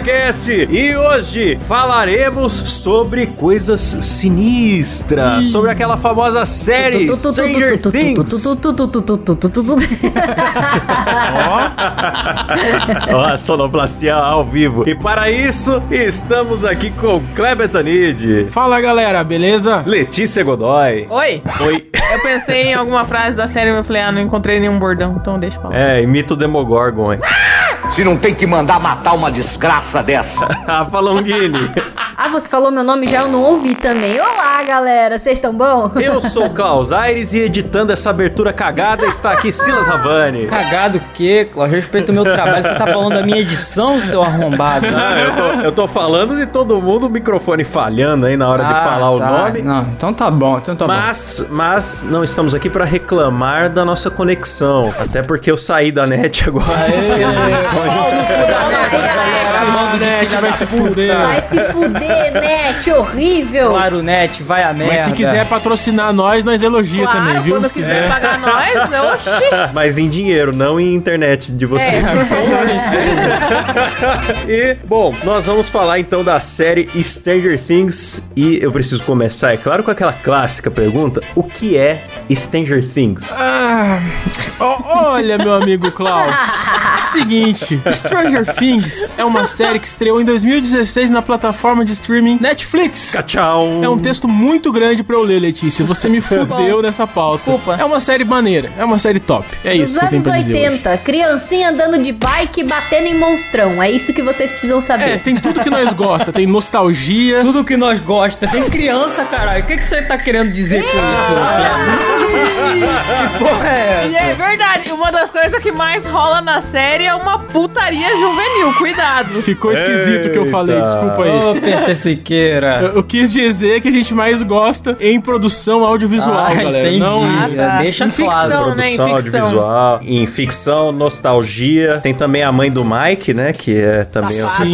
Cast e hoje falaremos sobre coisas sinistras, sobre aquela famosa série Stranger Things. Ó, a sonoplastia ao vivo. E para isso, estamos aqui com Kleber Tanid, Fala galera, beleza? Letícia Godoy. Oi, Oi. eu pensei em alguma frase da série, mas eu falei, ah, não encontrei nenhum bordão, então deixa eu falar. É, imita o Demogorgon, hein? Se não tem que mandar matar uma desgraça dessa. Rafa Longini. Ah, você falou meu nome já, eu não ouvi também. Olá, galera, vocês estão bom? Eu sou o Klaus Aires e editando essa abertura cagada está aqui Silas Ravani. Cagado o quê, Cláudio? Respeita o meu trabalho. Você tá falando da minha edição, seu arrombado? Ah, eu, tô, eu tô falando de todo mundo, o microfone falhando aí na hora de Ah, falar o tá. nome. Não, então tá bom, então tá bom. Mas, mas não estamos aqui para reclamar da nossa conexão. Até porque eu saí da net agora. A net vai se fuder. Vai se fuder, net, horrível. Claro, net, vai a merda. Mas se quiser patrocinar nós, nós elogia Claro, também, viu? quando Se quiser pagar nós, oxi. Mas em dinheiro, não em internet de vocês. É, e, bom, nós vamos falar então da série Stranger Things. E eu preciso começar, é claro, com aquela clássica pergunta: o que é Stranger Things? Ah, ó- olha, meu amigo Klaus. Seguinte, Stranger Things é uma série que estreou em 2016 na plataforma de streaming Netflix. Tchau. É um texto muito grande pra eu ler, Letícia. Você me fudeu nessa pauta. Desculpa. É uma série maneira, é uma série top. É Dos isso que eu tenho anos pra dizer hoje. 80, criancinha andando de bike batendo em monstrão. É isso que vocês precisam É, saber. tem tudo que nós gosta, tem nostalgia. Tudo que nós gosta. Tem criança, caralho. O que, que você tá querendo dizer com isso? que porra é E essa? é verdade, uma das coisas que mais rola na série é uma putaria juvenil, cuidado. Ficou esquisito o que eu falei, desculpa aí. Ô, PC Siqueira. Eu, eu quis dizer que a gente mais gosta em produção audiovisual, Ah, galera. entendi. Não, Ah, tá. Deixa Em ficção, claro. né? Em Produção ficção. audiovisual, em ficção, nostalgia. Tem também a mãe do Mike, né? Que é também uma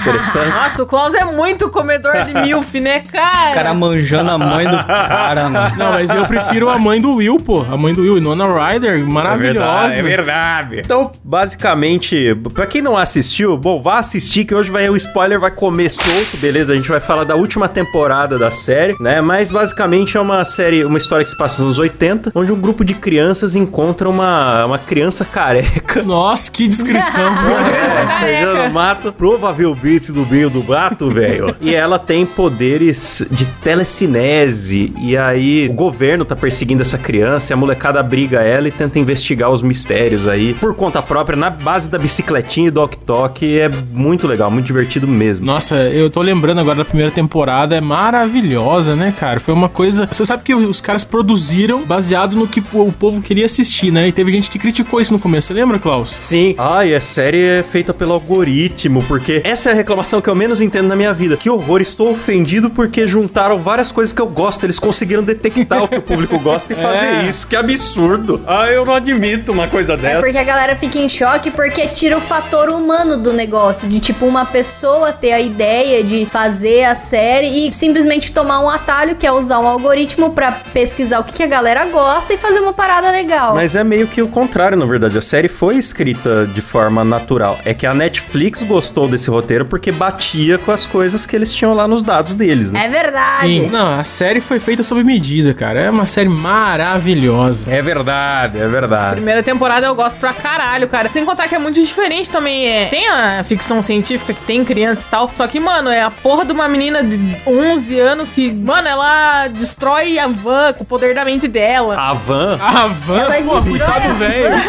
interessante. Nossa, o Klaus é muito comedor de milf, né, cara? O cara manjando a mãe do cara, mano. não, mas eu prefiro a mãe do Will, pô. A mãe do Will, Nona Ryder, maravilhosa. É verdade. Então, basicamente, pra quem não assistiu, bom, vá assistir que hoje vai o spoiler vai comer solto, beleza? A gente vai falar da última temporada da série, né? Mas basicamente é uma série, uma história que se passa nos anos 80, onde um grupo de crianças encontra uma, uma criança careca. Nossa, que descrição. É, careca. perdendo no mato, provavelmente do meio do mato, velho. E ela tem poderes de telecinese. E aí o governo tá perseguindo essa criança e a molecada briga ela e tenta investigar os mistérios aí por conta própria, na base da bicicletinha e do ok É muito legal, muito divertido mesmo. Nossa, eu tô lembrando agora da primeira temporada, é maravilhosa, né, cara? Foi uma coisa. Você sabe que os caras produziram baseado no que o povo queria assistir, né? E teve gente que criticou isso no começo. Você lembra, Klaus? Sim. Ah, e a série é feita pelo algoritmo, porque essa é a reclamação que eu menos entendo na minha vida. Que horror, estou ofendido porque juntaram várias coisas que eu gosto. Eles conseguiram detectar o que o público gosta e fazer É. isso. Que absurdo. Ah, eu não admito uma coisa É dessa. porque a galera fica em choque porque tira o fator humano do negócio. De tipo, uma pessoa ter a ideia de fazer a série e simplesmente tomar um atalho, que é usar um algoritmo pra pesquisar o que, que a galera gosta e fazer uma parada legal. Mas é meio que o contrário, na verdade. A série foi escrita de forma natural. É que a Netflix gostou desse roteiro porque batia com as coisas que eles tinham lá nos dados deles, né? É verdade. Sim. Não, a série foi feita sob medida, cara. É uma série maravilhosa. É verdade, é verdade. Primeira temporada eu gosto pra caralho, cara. Sem contar que é muito diferente também. É. Tem a ficção científica que tem criança e tal. Só que, mano, é a porra de uma menina de 11 anos que, mano, ela destrói a van com o poder da mente dela. A Van. A Van, Ela pô, coitado velho.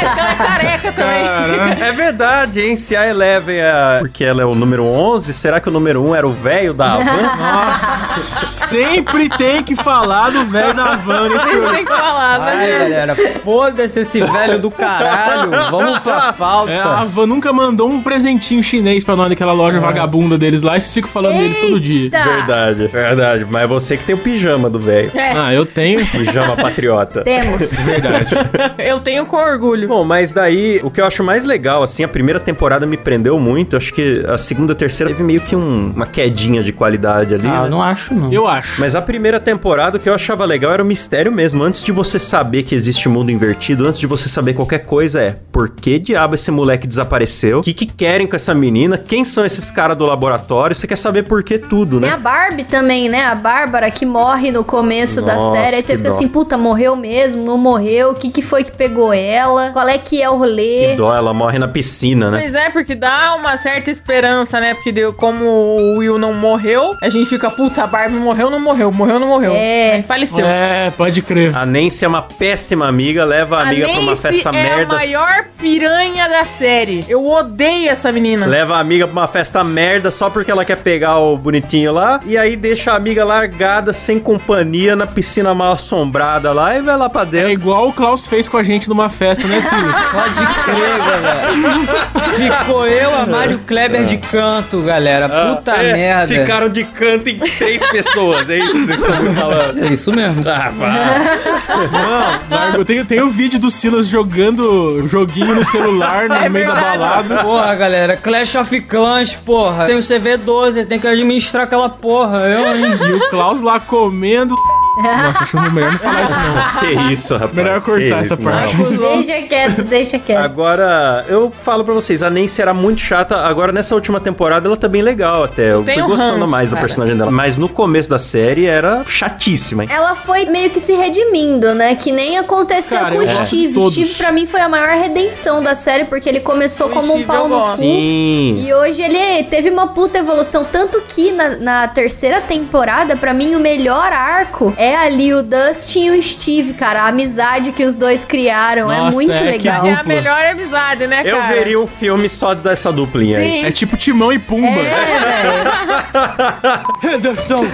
É, porque ela é careca também. Caraca. É verdade, hein? Se a Eleven é. Porque ela é o número 11, será que o número 1 era o velho da Van? Nossa, sempre tem que falar do velho da Van Sempre tem que falar, Ai, né? galera, foda-se esse velho do caralho. Vamos pra pauta. É, a Van nunca mandou um presentinho chinês pra nós daquela loja vagabunda deles lá e vocês ficam falando deles todo dia. Eita! Verdade, verdade. Mas é você que tem o pijama do velho. É. Ah, eu tenho. Pijama patriota. Temos. Verdade. Eu tenho com orgulho. Bom, mas daí, o que eu acho mais legal, assim, a primeira temporada me prendeu muito. Acho que a segunda a terceira teve meio que um- uma quedinha de qualidade ali. Ah, né? eu não acho, não. Eu acho. Mas a primeira temporada, o que eu achava legal era era o mistério mesmo. Antes de você saber que existe mundo invertido, antes de você saber qualquer coisa, é por que diabo esse moleque desapareceu? O que, que querem com essa menina? Quem são esses caras do laboratório? Você quer saber por que tudo, Tem a né? Barbie também, né? A Bárbara que morre no começo da Nossa, série. Aí você fica dó. assim, puta, morreu mesmo? Não morreu? O que, que foi que pegou ela? Qual é que é o rolê? Que dó, ela morre na piscina, né? Pois é, porque dá uma certa esperança, né? Porque deu, como o Will não morreu, a gente fica, puta, a Barbie morreu, não morreu, morreu, não morreu. É. Aí faleceu. É, pode crer. A Nancy é uma péssima amiga, leva a amiga pra uma Nancy festa é merda. a maior piranha da série. Eu odeio essa menina. Leva a amiga pra uma festa merda só porque ela quer pegar o bonitinho lá. E aí deixa a amiga largada, sem companhia, na piscina mal assombrada lá e vai lá pra É dentro. igual o Klaus fez com a gente numa festa, né, Silas? Pode crer, galera. Ficou eu, a Mário Kleber de canto, galera. Puta É, merda. Ficaram de canto em três pessoas, é isso que vocês estão me falando. É isso mesmo. Ah, vá. Não, eu tenho, tenho vídeo do Silas jogando joguinho no celular no É meio da verdade. balada. Porra, galera, Clash of Clans, porra. Tem o CV12, tem que administrar aquela porra. Eu, hein? E o Klaus lá comendo. Nossa, acho melhor não falar isso não. Que isso, rapaz. Melhor cortar isso, essa parte. Deixa quieto, deixa quieto. Agora, eu falo pra vocês, a Nancy era muito chata. Agora, nessa última temporada, ela tá bem legal até. Eu fui tenho gostando ranço, mais cara. personagem dela. Mas no começo da série era chatíssima, hein? Ela foi meio que se redimindo, né? Que nem aconteceu Cara, com eu o Steve. todos. Steve, pra mim, foi a maior redenção da série, porque ele começou O como um Steve pau eu no cu. Sim. E hoje ele teve uma puta evolução. Tanto que na, na terceira temporada, pra mim, o melhor arco é ali o Dustin e o Steve, cara. A amizade que os dois criaram é Nossa, muito é, que legal. É a melhor amizade, né, cara? Eu veria um filme só dessa duplinha aí. Sim. É tipo Timão e Pumba. É, velho. Henderson!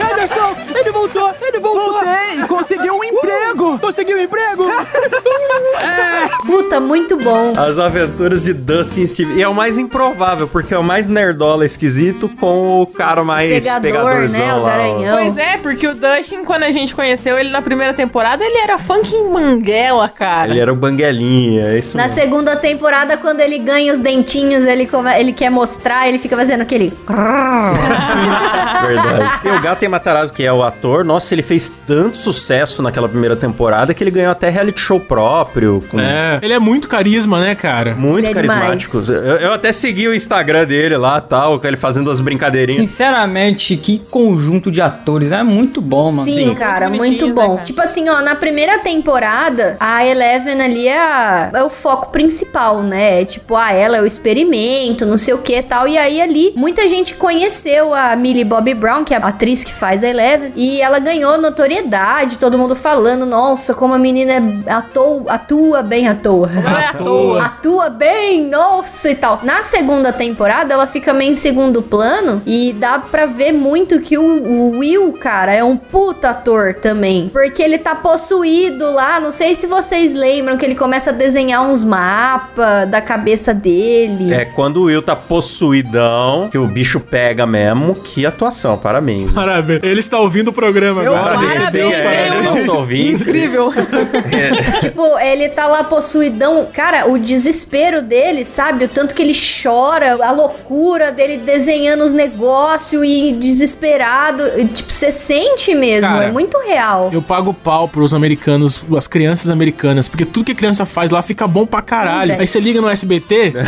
Henderson! Ele voltou! Ele voltou! Voltei! Conseguiu um emprego! Conseguiu um emprego! Puta, muito bom. As aventuras de Dustin e Steve. E é o mais improvável, porque é o mais nerdola esquisito com o cara mais Pegador, pegadorzão né? O lá. ó. garanhão. Pois é, porque o Dustin, quando a gente conheceu ele na primeira temporada, ele era funking manguela, cara. Ele era o Banguelinha, é isso Na mesmo. segunda temporada, quando ele ganha os dentinhos, ele, come- ele quer mostrar, ele fica fazendo aquele. Verdade. E o Gaten Matarazzo, que é o ator, nossa, ele fez tanto sucesso naquela primeira temporada que ele ganhou até reality show próprio. Com É. Ele é muito carisma, né, cara? Muito Ele é carismático. Eu, eu até segui o Instagram dele lá tal, com ele fazendo as brincadeirinhas. Sinceramente, que conjunto de atores. É muito bom, mano. Sim, cara, Muito muito bonitinhos, bom. né, cara? Tipo assim, ó, na primeira temporada, a Eleven ali é, a- é o foco principal, né? Tipo, ah, ela é o experimento, não sei o que e tal. E aí ali, muita gente conheceu a Millie Bobby Brown, que é a atriz que faz a Eleven, e ela ganhou notoriedade, todo mundo falando, nossa, como a menina é atou, atua bem à toa. Não é à toa. atua bem, nossa e tal. Na segunda temporada, ela fica meio em segundo plano e dá pra ver muito que o, o Will, cara, é um puta ator também. Porque ele tá possuído lá, não sei se vocês lembram que ele começa a desenhar uns mapas da cabeça dele. É, quando o Will tá possuidão, que o bicho pega mesmo, que atuação, parabéns. Parabéns. Ele está ouvindo o programa Eu agora. parabéns, é, parabéns. é, nosso ouvinte. Incrível. Tipo, ele tá lá possuidão. Cara, o desespero dele, sabe? O tanto que ele chora, a loucura dele desenhando os negócios e desesperado. Tipo, você sente mesmo, Cara, é muito real. Eu pago pau pros americanos, as crianças americanas, porque tudo que a criança faz lá fica bom pra caralho. velho. Aí você liga no SBT,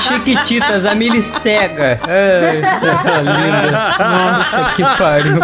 Chiquititas, a Mili cega. Ai, coisa linda. Nossa, que pariu.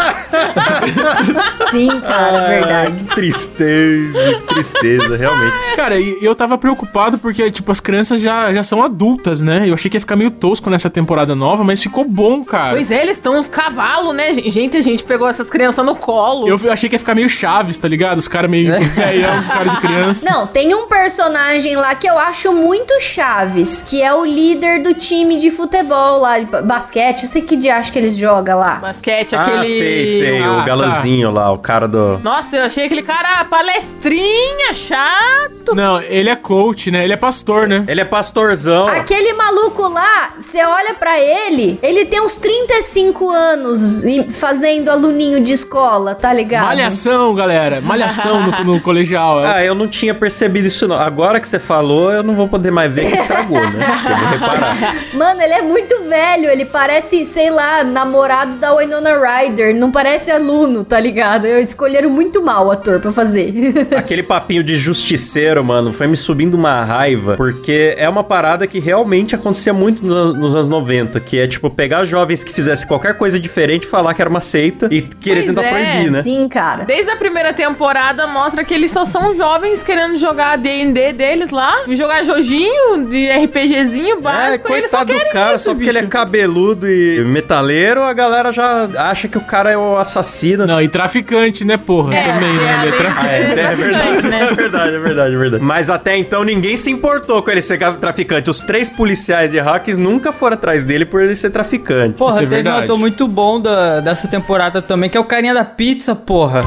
Sim, cara, verdade. Que tristeza, que tristeza, realmente. Cara, e eu tava preocupado porque, tipo, as crianças já, já são adultas, né? Eu achei que ia ficar meio tosco nessa temporada nova, mas ficou bom, cara. Pois é, eles estão uns cavalos, né? Gente, a gente pegou essas crianças no colo. Eu achei que ia ficar meio chaves, tá ligado? Os caras meio velhão, cara de criança. Não, tem um personagem lá que eu acho muito chaves, que é o líder do time de futebol lá, de ba- basquete. Eu sei que de acho que eles jogam lá. Basquete, Ah, aquele. sei, sei, Ah, o tá. galanzinho lá, o cara do... Nossa, eu achei aquele cara palestrinha, chato. Não, ele é coach, né? Ele é pastor, né? Ele é pastorzão. Aquele maluco lá, você olha pra ele, ele tem uns 35 anos fazendo aluninho de escola, tá ligado? Malhação, galera. Malhação no, no colegial. É Ah, eu não tinha percebido isso não. Agora que você falou, eu não vou poder mais ver que estragou, né? Eu vou reparar. Mano, ele é muito velho, ele parece, sei lá, namorado da Winona Ryder, não parece aluno, tá ligado? Eu escolheram muito mal o ator pra fazer. Aquele papinho de justiceiro, mano, foi me subindo uma raiva, porque é uma parada que realmente acontecia muito no- nos anos 90, que é tipo pegar jovens que fizessem qualquer coisa diferente falar que era uma seita e querer Pois tentar é, proibir, né? Sim, cara. Desde a primeira temporada mostra que eles só são jovens querendo jogar D&D deles lá, jogar joguinho de RPGzinho É, básico, e eles só coitado do querem cara, isso, só porque ele é bicho. cabeludo e metaleiro, a galera já acha que o cara é o assassino. Não, e traficante, né, porra? É, Também, é, né? Ele é traficante. É, é verdade, né? é verdade, é verdade, é verdade. Mas até então ninguém se importou com ele ser traficante. Os três policiais de hackers nunca foram atrás dele por ele ser traficante. Porra, Isso é teve um ator muito bom da, dessa temporada também, que é o carinha da pizza, porra.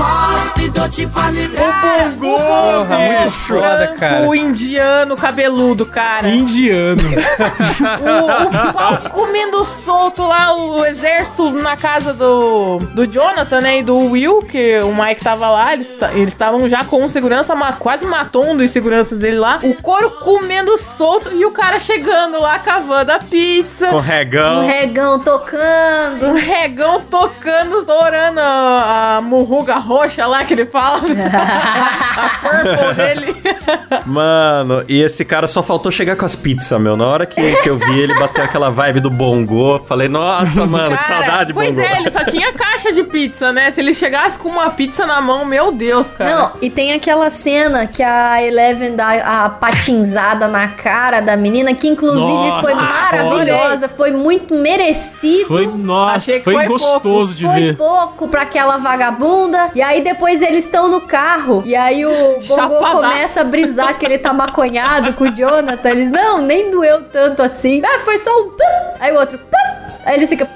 Porra, muito foda, cara. O indiano cabeludo, cara. Indiano. o, o pau comendo solto lá, o exército na casa do, do Jonathan, né? E do Will, que o Mike tava lá, eles ta- eles estavam já com segurança, ma- quase matou um dos seguranças dele lá. O couro comendo solto e o cara chegando lá cavando a pizza. Com Um regão. regão tocando. Um regão tocando, torando a, a murruga roxa lá que ele fala. a purple dele. Mano, e esse cara só faltou chegar com as pizzas, meu. Na hora que, que eu vi ele bater aquela vibe do bongo, falei, nossa, mano, que Cara, saudade, Pois bongo. é, ele só tinha caixa de pizza, né? Se ele chegasse com uma pizza na mão, meu Deus, cara. Não, e tem aquela cena que a Eleven dá a patinzada na cara da menina, que inclusive foi Nossa, maravilhosa, foi muito merecido. Foi, nossa, Achei que foi, foi gostoso de Foi ver. pouco pra aquela vagabunda. E aí depois eles estão no carro. E aí o Bongo começa a brisar que ele tá maconhado com o Jonathan. Eles, não, nem doeu tanto assim. Ah, foi só um pum. Aí o outro, pum. Aí eles ficam, pum.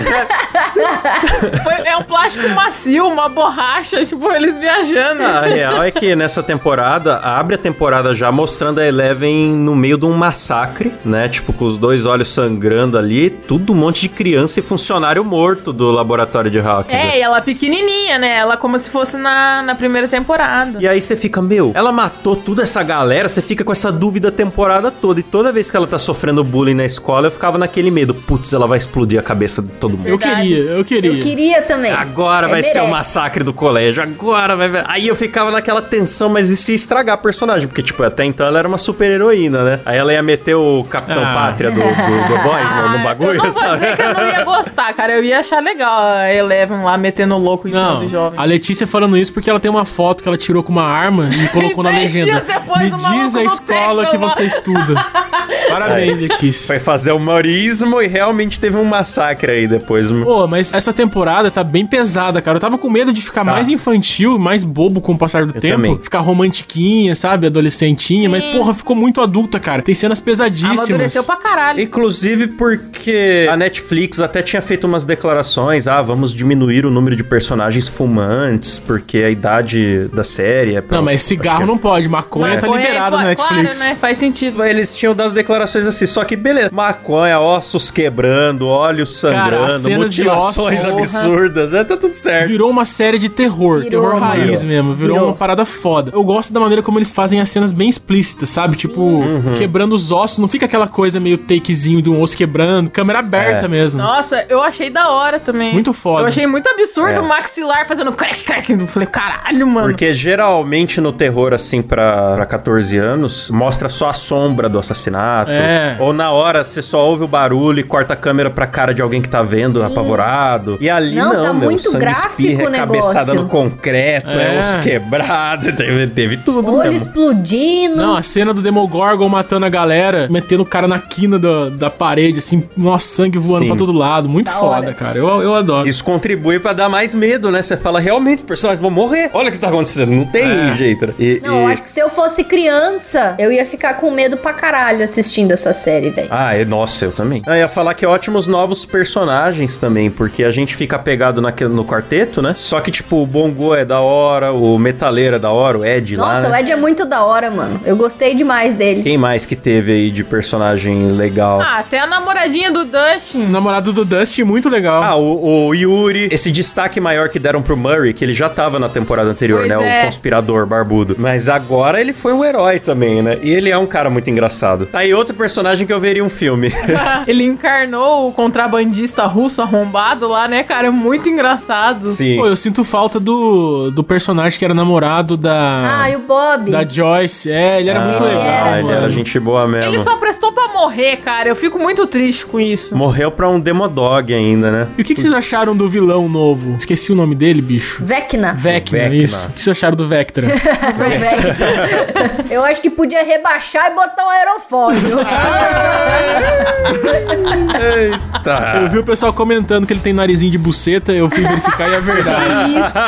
Foi- é um plástico macio, uma borracha, tipo, eles viajando. A real é que nessa temporada, abre a temporada já mostrando a Eleven no meio de um massacre, né? Tipo, com os dois olhos sangrando ali, tudo um monte de criança e funcionário morto do laboratório de hackers. É, e ela pequenininha, né? Ela como se fosse na, na primeira temporada. E aí você fica, meu, ela matou toda essa galera, você fica com essa dúvida a temporada toda. E toda vez que ela tá sofrendo bullying na escola, eu ficava naquele medo. Putz, ela vai explodir a cabeça de todo mundo. Eu queria, eu queria. Eu queria também. Agora É, vai ser o merece. massacre do colégio, agora vai... Aí eu ficava naquela tensão, mas isso ia estragar a personagem, porque, tipo, até então ela era uma super heroína, né? Aí ela ia meter o Capitão Ah. Pátria do, do, do Boys no, no Ah, bagulho, eu não vou sabe? dizer que eu não ia gostar, cara. Eu ia achar legal a Eleven lá metendo louco em cima Não, do jovem. a Letícia falando isso porque ela tem uma foto que ela tirou com uma arma e colocou na legenda. depois, Me o diz a escola Texas, que mano. você estuda. Parabéns, Letícia. Foi fazer humorismo e realmente teve um massacre aí depois. Pô, mas essa temporada tá bem pesada, cara. Eu tava com medo de ficar mais infantil, mais bobo com o passar do Eu tempo. também. Ficar romantiquinha, sabe? Adolescentinha. Mas, porra, ficou muito adulta, cara. Tem cenas pesadíssimas. Amadureceu pra caralho. Inclusive porque a Netflix até tinha feito umas declarações, ah, vamos diminuir o número de personagens fumantes, porque a idade da série é pra... Não, mas cigarro é- não pode. Maconha tá Maconha, liberado é, na Claro, Netflix. né? Faz sentido. Eles tinham dado declarações assim, só que beleza, maconha, ossos quebrando, olhos Cara, sangrando, as cenas de ossos- absurdas, é, tá tudo certo. Virou uma série de terror, Virou, terror raiz mesmo. Virou, Virou. uma parada foda. Eu gosto da maneira como eles fazem as cenas bem explícitas, sabe? Tipo, Uhum. quebrando os ossos. Não fica aquela coisa meio takezinho de um osso quebrando. Câmera aberta É. mesmo. Nossa, eu achei da hora também. Muito foda. Eu achei muito absurdo É. o maxilar fazendo crack, crack. Eu falei, caralho, mano. Porque geralmente no terror, assim, pra, pra 14 anos, mostra só a sombra do assassinato. É. Ou na hora você só ouve o barulho e corta a câmera pra cara de alguém que tá vendo, apavorado. E ali Não, não, tá meu. muito sangue gráfico espirra, o é cabeçada negócio. no concreto, é, É. osso quebrado. Teve, teve tudo Olho mesmo. explodindo. Não, a cena do Demogorgon matando a galera, metendo o cara na quina da, da parede, assim, nossa, sangue voando Sim. pra todo lado. Muito Da foda, hora. cara. Eu, eu adoro. Isso contribui pra dar mais medo, né? Você fala, realmente, os personagens vão morrer. Olha o que tá acontecendo. Não tem É. jeito. né? E, Não, e- acho que se eu fosse criança, eu ia ficar com medo pra caralho assistindo essa série, velho. Ah, é, nossa, eu também. Eu ia falar que ótimos novos personagens também, porque a gente fica apegado naquele, no quarteto, né? Só que, tipo, o Bongo é da hora, o Metaleiro é da hora, o Ed lá, Nossa, né? o Ed é muito da hora, mano. Eu gostei demais dele. Quem mais que teve aí de personagem legal? Ah, até a namoradinha do O Dustin. namorado do Dusty, muito legal. Ah, o, o Yuri, esse destaque maior que deram pro Murray, que ele já tava na temporada anterior, Pois né? é. O conspirador barbudo. Mas agora ele foi um herói também, né? E ele é um cara muito engraçado. Tá aí outro personagem que eu veria um filme. Ele encarnou o contrabandista russo arrombado lá, né, cara? É Muito engraçado. Sim. Pô, eu sinto falta do, do personagem que era namorado da. Ah, e o Bob. Da Joyce. É, ele era muito Ah, legal. era, ele era gente boa mesmo. Ele só prestou pra morrer, cara. Eu fico muito triste com isso. Morreu pra um Demodog ainda, né? E o que, que vocês acharam do vilão novo? Esqueci o nome dele, bicho. Vecna. Vecna, Vecna. isso. O que vocês acharam do Vectra? Vecna. Eu acho que podia rebaixar e botar um aerofólio. Eita. eu vi o pessoal comentando que ele tem narizinho de buceta, eu fui verificar e é verdade. Isso.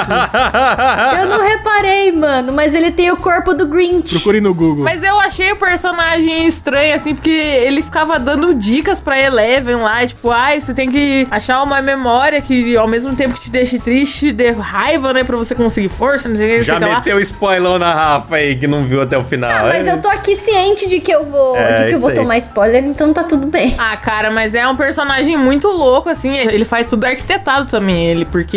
Eu não reparei, mano, mas ele tem o corpo do Grinch. Procure no Google. Mas eu achei o personagem estranho, assim, porque ele ficava dando dicas pra Eleven lá, tipo, ai, você tem que achar uma memória que ao mesmo tempo que te deixe triste, te dê raiva, né, pra você conseguir força, não sei o que, não Já o que lá. meteu spoilão na Rafa aí, que não viu até o final. Ah, mas É. eu tô aqui ciente de que eu vou, É, de que eu vou aí. tomar spoiler, então tá tudo bem. Ah, cara, mas é um personagem muito louco, assim. Ele faz tudo arquitetado também, ele, porque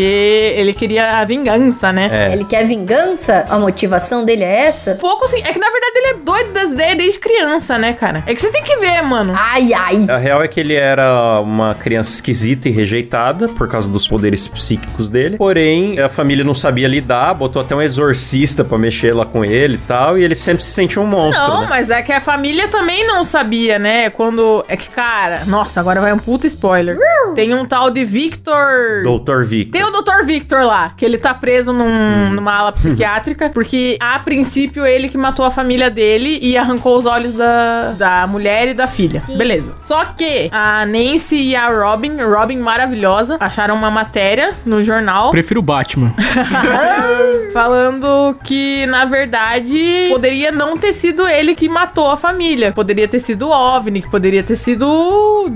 ele queria a vingança, né? É. Ele quer vingança? A motivação dele é essa? Pouco sim. É que na verdade ele é doido das ideias desde criança, né, cara? É que você tem que ver, mano. Ai, ai. A real é que ele era uma criança esquisita e rejeitada por causa dos poderes psíquicos dele. Porém, a família não sabia lidar, botou até um exorcista pra mexer lá com ele e tal. E ele sempre se sentia um monstro. Não, né? mas é que a família também não sabia, né? Quando. É que, cara, nossa, agora vai um puta spoiler. Tem um tal de Victor. Doutor Victor. Tem o Dr. Victor lá, que ele tá preso num- numa ala psiquiátrica, porque a princípio ele que matou a família dele e arrancou os olhos da, da mulher e da filha. Sim. Beleza. Só que a Nancy e a Robin, Robin maravilhosa, acharam uma matéria no jornal Prefiro o Batman. falando que, na verdade, poderia não ter sido ele que matou a família. Poderia ter sido o OVNI, que poderia ter sido o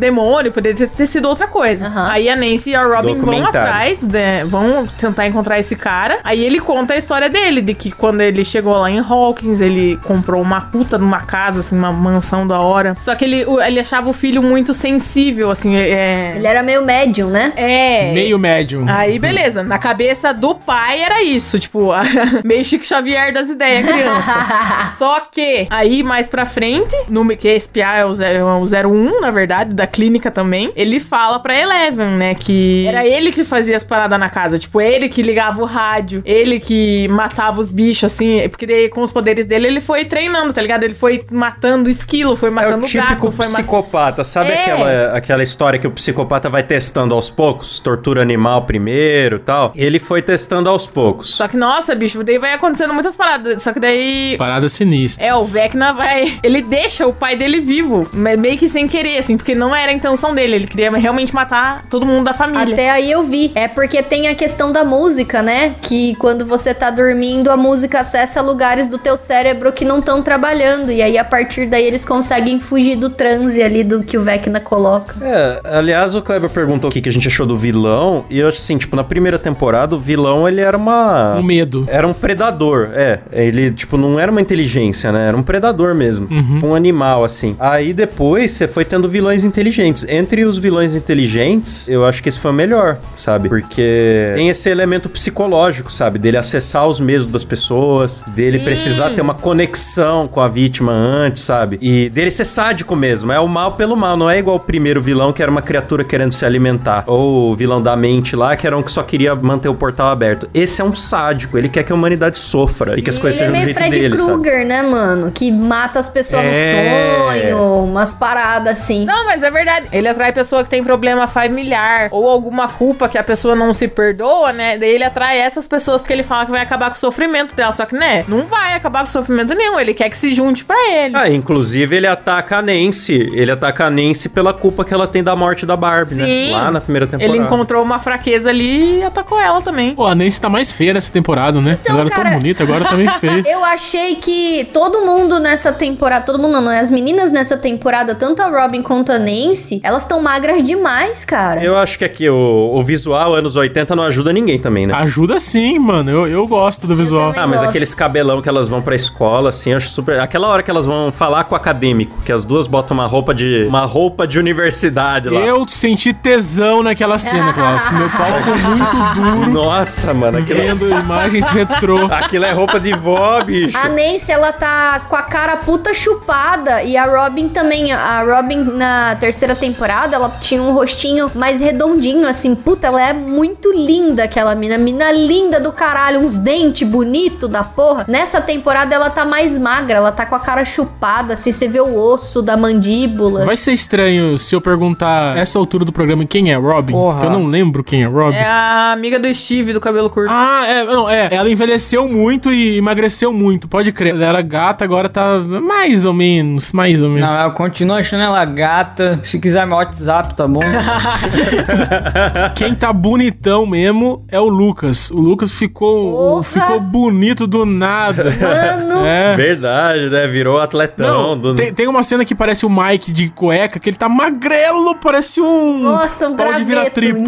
poderia ter, ter sido outra coisa. Aham. Aí a Nancy e a Robin vão atrás, né, vão tentar encontrar esse cara. Aí ele conta a história dele, de que quando ele chegou lá em Hawkins, ele comprou uma puta numa casa, assim, uma mansão da hora. Só que ele, ele achava o filho muito sensível, assim, é... Ele era meio médium, né? É... Meio médium. Aí, beleza. Na cabeça do pai era isso, tipo, meio Chico Xavier das ideias, criança. Só que, aí mais pra frente, no que esse PA é o, é o 01, na verdade, da clínica também, ele fala pra Eleven, né, que era ele que fazia as paradas na casa, tipo, ele que ligava o rádio, ele que matava os bichos, assim, porque daí, com os poderes dele ele foi treinando, tá ligado? Ele foi matando esquilo, foi É matando o típico gato, foi matando... psicopata. Sabe É. aquela, aquela história que o psicopata vai testando aos poucos? Tortura animal primeiro e tal. Ele foi testando aos poucos. Só que, nossa, bicho, daí vai acontecendo muitas paradas. Só que daí Parada sinistra. É, o Vecna vai. Ele deixa o pai dele vivo, me- meio que sem querer, assim, porque não era a intenção dele. Ele queria realmente matar todo mundo da família. Até aí eu vi. É porque tem a questão da música, né? Que quando você tá dormindo, a música acessa lugares do teu cérebro que não estão trabalhando. E aí, a partir daí, eles conseguem fugir do transe ali do que o Vecna coloca. É, aliás, o Kleber perguntou o que, a gente achou do vilão. E eu acho assim, tipo, na primeira temporada, o vilão ele era uma. Um medo. Era um predador, é. Ele, tipo, não era uma inteligência, né? Era um predador mesmo. Um animal, assim. Aí depois você foi tendo vilões inteligentes. Entre os vilões inteligentes, eu acho que esse foi o melhor, sabe? Porque tem esse elemento psicológico, sabe? Dele acessar os medos das pessoas, dele Sim. precisar ter uma conexão com a vítima antes, sabe? E dele ser sádico mesmo. É o mal pelo mal. Não é igual o primeiro vilão, que era uma criatura querendo se alimentar. Ou o vilão da mente lá, que era um que só queria manter o portal aberto. Esse é um sádico. Ele quer que a humanidade sofra e que as coisas Ele é sejam do jeito Fred dele, sabe? Krueger, né, mano? Que mata as pessoas É. no sonho, umas paradas assim. Não, mas é verdade. Ele atrai pessoa que tem problema familiar ou alguma culpa que a pessoa não se perdoa, né? Daí ele atrai essas pessoas porque ele fala que vai acabar com o sofrimento dela. Só que, né? Não vai acabar com o sofrimento nenhum. Ele quer que se junte pra ele. Ah, inclusive ele ataca a Nancy. Ele ataca a Nancy pela culpa que ela tem da morte da Barbie, né? Sim. Lá na primeira temporada. ele encontrou uma fraqueza ali e atacou ela também. Pô, a Nancy tá mais feia nessa temporada, né? Então, Ela era cara- tão bonita, agora tá meio feia. Eu achei que todo mundo nessa temporada, todo mundo não, não é? As meninas nessa temporada, tanto a Robin quanto a Nancy, elas estão magras demais, cara. Eu acho que aqui o, o visual anos 80 não ajuda ninguém também, né? Ajuda sim, mano. Eu, eu gosto do visual. Ah, mas gosto. aqueles cabelão que elas vão pra escola, assim, eu acho super. Aquela hora que elas vão falar com o acadêmico, que as duas botam uma roupa de. uma roupa de universidade lá. Eu senti tesão naquela cena, Klaus. Meu pau ficou muito duro Nossa, mano, aquilo, vendo imagens retrô. aquilo é roupa de vó, bicho. A Nancy, ela tá com a cara puta chupada. E a Robin também. A Robin, na terceira temporada, ela tinha um rostinho mais redondinho, assim. Puta, ela é muito linda, aquela mina. Mina linda do caralho. Uns dentes bonitos da porra. Nessa temporada, ela tá mais magra. Ela tá com a cara chupada, assim. Você vê o osso da mandíbula. Vai ser estranho se eu perguntar essa altura do programa quem é Robin. Porra. Eu não lembro quem é Robin. É a amiga do Steve do cabelo curto. Ah, é, não, é. Ela envelheceu muito e emagreceu muito, pode crer. Ela era gata, agora tá mais ou menos, mais ou menos. Não, eu continuo achando ela gata. Se quiser meu WhatsApp, tá bom? Quem tá bonitão mesmo é o Lucas. O Lucas ficou, ficou bonito do nada. Mano. É. Verdade, né? Virou atletão. Não, do... tem, tem uma cena que parece o Mike de cueca, que ele tá magrelo, parece um. Nossa, um pau de graveto tripa.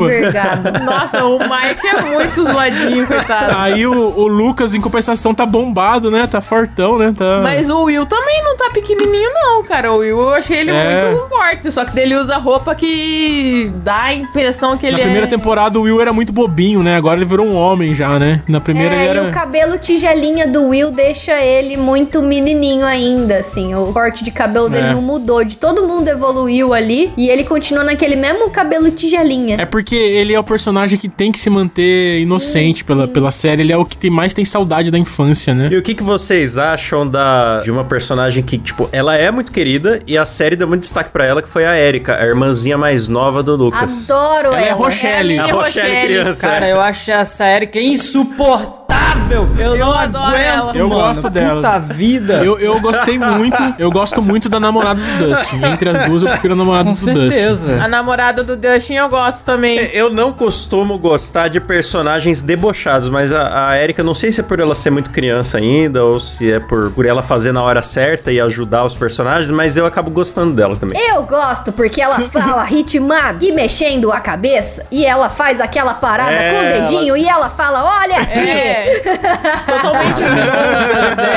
Nossa, o Mike é muito zoadinho, coitado. Aí o, o Lucas, em compensação, tá bombado, né? Tá fortão, né? Tá... Mas o Will também não tá pequenininho, não, cara. O Will, eu achei ele É. muito forte. Só que dele usa roupa que dá a impressão que ele Na primeira é... temporada o Will era muito bobinho, né? Agora ele virou um homem já, né? Na primeira É, ele e era. o cabelo tigelinha do Will deixa ele muito menininho ainda, assim. O corte de cabelo dele É. não mudou. De todo mundo evoluiu ali e ele continua naquele mesmo cabelo tigelinha. É porque ele é o personagem que tem que se manter inocente Sim, pela, sim. pela série. Ele é o que tem, mais tem saudade da infância, né? E o que, que vocês acham da, de uma personagem que, tipo, ela é muito querida e a série deu muito destaque pra ela, que foi a Erika, a irmãzinha mais nova do Lucas. Adoro Ela ela. é Rochelle. É a A Rochelle Rochelle. criança. Cara, eu acho essa Erika insuportável. Eu, Eu não adoro aguento, ela. Eu mano. gosto dela. Puta vida. Eu, eu gostei muito, eu gosto muito da namorada do Dustin. Entre as duas, eu prefiro a namorada Com do Dustin. certeza. A namorada do Dustin eu gosto também. Eu não costumo gostar de personagens debochados, mas a, a Erika, não sei se é por ela ser muito criança ainda, ou se é por, por ela fazer na hora certa e ajudar os personagens, mas eu acabo gostando dela também. Eu gosto porque ela fala ritmado e mexendo a cabeça e ela faz aquela parada É, com o dedinho e ela fala, olha aqui. É. Totalmente.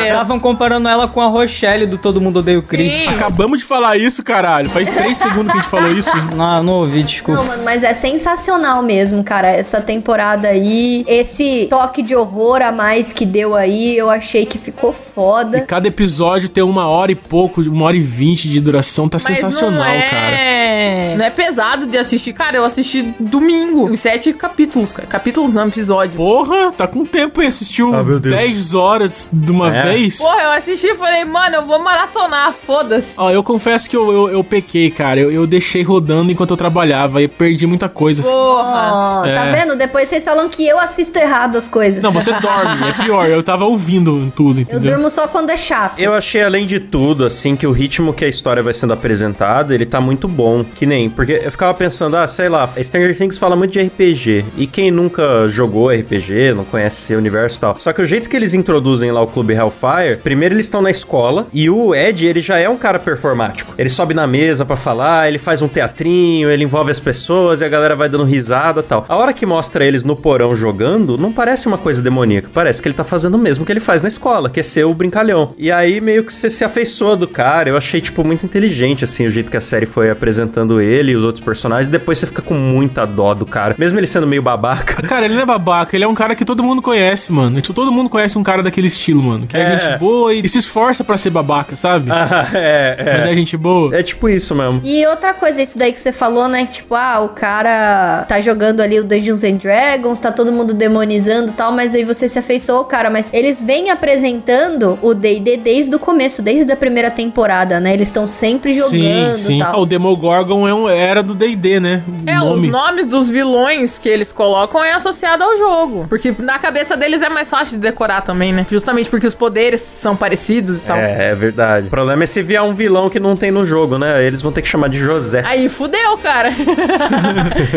Estavam comparando ela com a Rochelle do Todo Mundo Odeia o Chris. Sim. Acabamos de falar isso, caralho. Faz três segundos que a gente falou isso. Não, não ouvi, desculpa. Não, mano, mas é sensacional mesmo, cara. Essa temporada aí, esse toque de horror a mais que deu aí, eu achei que ficou E foda. cada episódio tem uma hora e pouco, uma hora e vinte de duração. Tá Mas sensacional, não é... cara. Não é pesado de assistir. Cara, eu assisti domingo. Os sete capítulos, cara. Capítulos não, episódio. Porra, tá com tempo, hein? Assistiu Ah, meu Deus. 10 horas de uma É. vez. Porra, eu assisti e falei, mano, eu vou maratonar, foda-se. Ó, eu confesso que eu, eu, eu pequei, cara. Eu, eu deixei rodando enquanto eu trabalhava e perdi muita coisa. Porra. Tá É. vendo? Depois vocês falam que eu assisto errado as coisas. Não, você dorme, é pior. Eu tava ouvindo tudo, Eu entendeu? durmo só quando é chato. Eu achei, além de tudo, assim, que o ritmo que a história vai sendo apresentada, ele tá muito bom. Que nem, porque eu ficava pensando, ah, sei lá, Stranger Things fala muito de RPG. E quem nunca jogou RPG, não conhece esse universo e tal. Só que o jeito que eles introduzem lá o Clube Hellfire, primeiro eles estão na escola e o Ed, ele já é um cara performático. Ele sobe na mesa pra falar, ele faz um teatrinho, ele envolve as pessoas e a galera vai dando risada tal. A hora que mostra eles no porão jogando, não parece uma coisa demoníaca. Parece que ele tá fazendo o mesmo que ele faz na escola, que é ser o brincalhão. E aí meio que você se afeiçoa do cara. Eu achei, tipo, muito inteligente, assim, o jeito que a série foi apresentando ele e os outros personagens. Depois você fica com muita dó do cara. Mesmo ele sendo meio babaca. Cara, ele não é babaca, ele é um cara que todo mundo conhece, mano. Tipo, Todo mundo conhece um cara daquele estilo, mano. Que é, É. gente boa e, e se esforça pra ser babaca, sabe? Ah, é, Mas é é. gente boa. É tipo isso mesmo. E outra coisa, isso daí que você falou, né? que, Tipo, ah, o cara tá jogando ali o Dungeons and Dragons, tá todo mundo demonizando e tal, mas aí você se afeiçoou ao cara. Mas eles vêm apresentando o D&D desde o começo, desde a primeira temporada, né? Eles estão sempre jogando sim, sim. e Ah, tal. o Demogorgon é um, era do D&D, né? O É, nome. os nomes dos vilões que eles colocam é associado ao jogo. Porque na cabeça deles é mais fácil de decorar também, né? Justamente porque os poderes são parecidos e tal. É, é verdade. O problema é se vier um vilão que não tem no jogo, né? Eles vão ter que chamar de José. Aí fudeu, cara.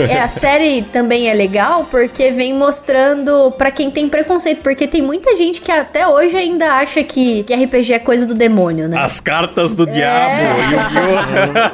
É, a série também é legal porque vem mostrando pra quem tem preconceito, porque tem muita gente que até hoje ainda acha que, que RPG é coisa do demônio, né? As cartas do diabo,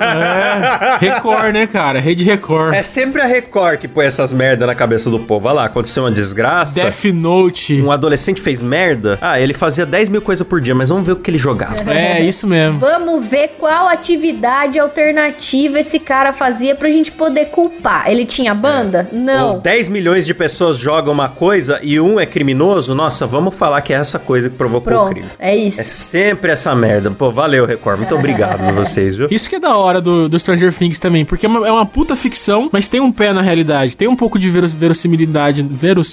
É. Record, né, cara? Rede Record. É sempre a Record que põe essas merda na cabeça do povo. Olha lá, aconteceu uma desgraça. Death Note. Um adolescente fez merda. Ah, ele fazia 10 mil coisas por dia, mas vamos ver o que ele jogava. É, isso mesmo. Vamos ver qual atividade alternativa esse cara fazia pra gente poder culpar. Ele tinha banda? Ou Não. 10 milhões de pessoas jogam uma coisa e um é criminoso. Nossa, vamos falar que é essa coisa que provocou o Pronto, crime. é isso. É sempre essa merda. Pô, valeu, Record. Muito obrigado a vocês, viu? Isso que é da hora do, do Stranger Things também, porque é uma, é uma puta ficção, mas tem um pé na realidade. Tem um pouco de veros- verossimilidade.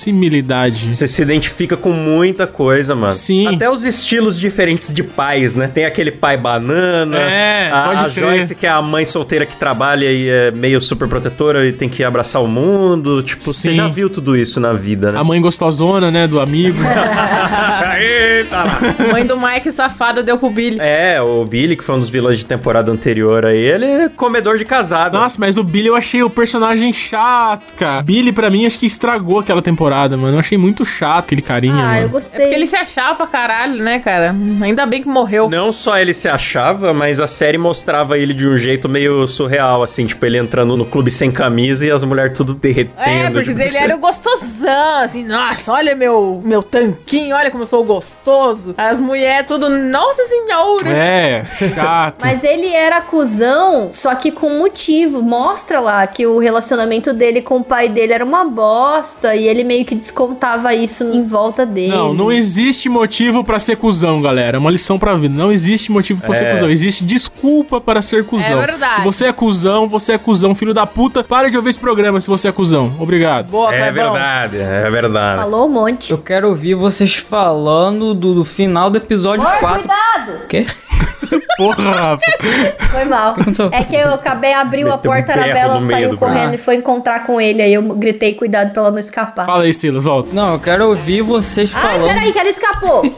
Verossimilidade. Você se identifica com muita coisa, mano. Sim. Até os estilos diferentes de pais, né? Tem aquele pai banana. É, a, pode a crer. Joyce, que é a mãe solteira que trabalha e é meio super protetora e tem que abraçar o mundo. Tipo, você Sim. já viu tudo isso na vida, né? A mãe gostosona, né, do amigo. Eita lá. Mãe do Mike safado deu pro Billy. É, o Billy, que foi um dos vilões de temporada anterior aí, ele é comedor de casado. Nossa, mas o Billy eu achei o personagem chato, cara. Billy, pra mim, acho que estragou aquela temporada, mano. Eu achei muito chato aquele carinha, Ah, eu mano. É gostei. porque ele se achava pra caralho, né, cara? Ainda bem que morreu. Não só ele se achava, mas a série mostrava ele de um jeito meio surreal, assim, tipo, ele entrando no clube sem camisa e as mulheres tudo derretendo. É, porque tipo, ele era o gostosão, assim, nossa, olha meu, meu tanquinho, olha como eu sou gostoso. As mulheres tudo, nossa senhora. É, chato. Mas ele era cuzão, só que com motivo. Mostra lá que o relacionamento dele com o pai dele era uma bosta e ele meio que descontava isso em volta dele. Não, não existe motivo pra ser cuzão, galera. É uma lição pra vida. Não existe motivo pra ser É. cuzão. Existe desculpa para ser cuzão. É verdade. Se você é cuzão, você é cuzão, filho da puta. Para de ouvir esse programa se você é cuzão. Obrigado. Boa, É verdade, é verdade. Falou um monte. Eu quero ouvir vocês falando do, do final do episódio Oi, 4. cuidado! O quê? Porra, Rafa. Foi mal. É que eu acabei, abriu a Meteu um porta, a meio saiu do correndo e foi encontrar com ele. Aí eu gritei, cuidado pra ela não escapar. Fala aí, Silas, volta. Não, eu quero ouvir vocês Ai, falando. peraí, que ela escapou.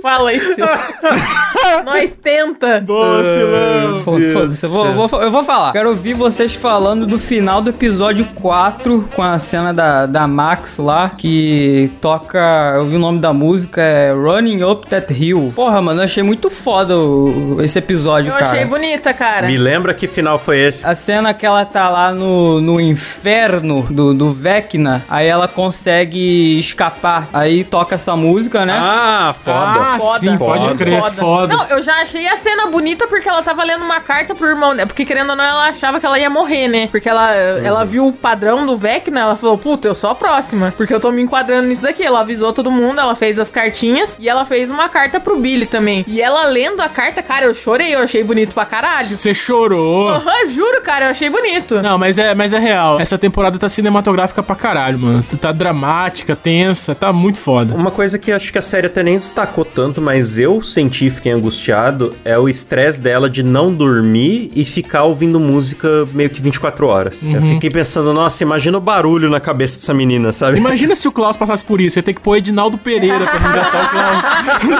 Fala isso. Nós tenta. Boa, Silas. Foda- Foda-se, eu vou, eu, vou, eu vou falar. Quero ouvir vocês falando do final do episódio 4, com a cena da, da Max lá, que toca. Eu vi o nome da música, é Running Up That Hill. Porra, mano, eu achei muito foda o- esse episódio, Eu cara. achei bonita, cara. Me lembra que final foi esse? A cena que ela tá lá no, no inferno do, do Vecna, aí ela consegue escapar. Aí toca essa música, né? Ah, foda. Ah, Foda. sim, pode Foda. crer, foda. Não, eu já achei a cena bonita porque ela tava lendo uma carta pro irmão dela. Porque querendo ou não, ela achava que ela ia morrer, né? Porque ela, ela viu o padrão do Vecna, ela falou, puta, eu sou a próxima. Porque eu tô me enquadrando nisso daqui. Ela avisou todo mundo, ela fez as cartinhas e ela fez uma carta pro Billy também. E ela lendo a carta, cara, eu chorei, eu achei bonito pra caralho. Você chorou. Aham, juro, cara, eu achei bonito. Não, mas é, mas é real. Essa temporada tá cinematográfica pra caralho, mano. Tá dramática, tensa, tá muito foda. Uma coisa que acho que a série até nem destacou tanto, mas eu senti, fiquei angustiado, é o estresse dela de não dormir e ficar ouvindo música meio que 24 horas. Eu fiquei pensando, nossa, imagina o barulho na cabeça dessa menina, sabe? Imagina se o Klaus passasse por isso. Ia ter que pôr Edinaldo Pereira pra resgatar o Klaus.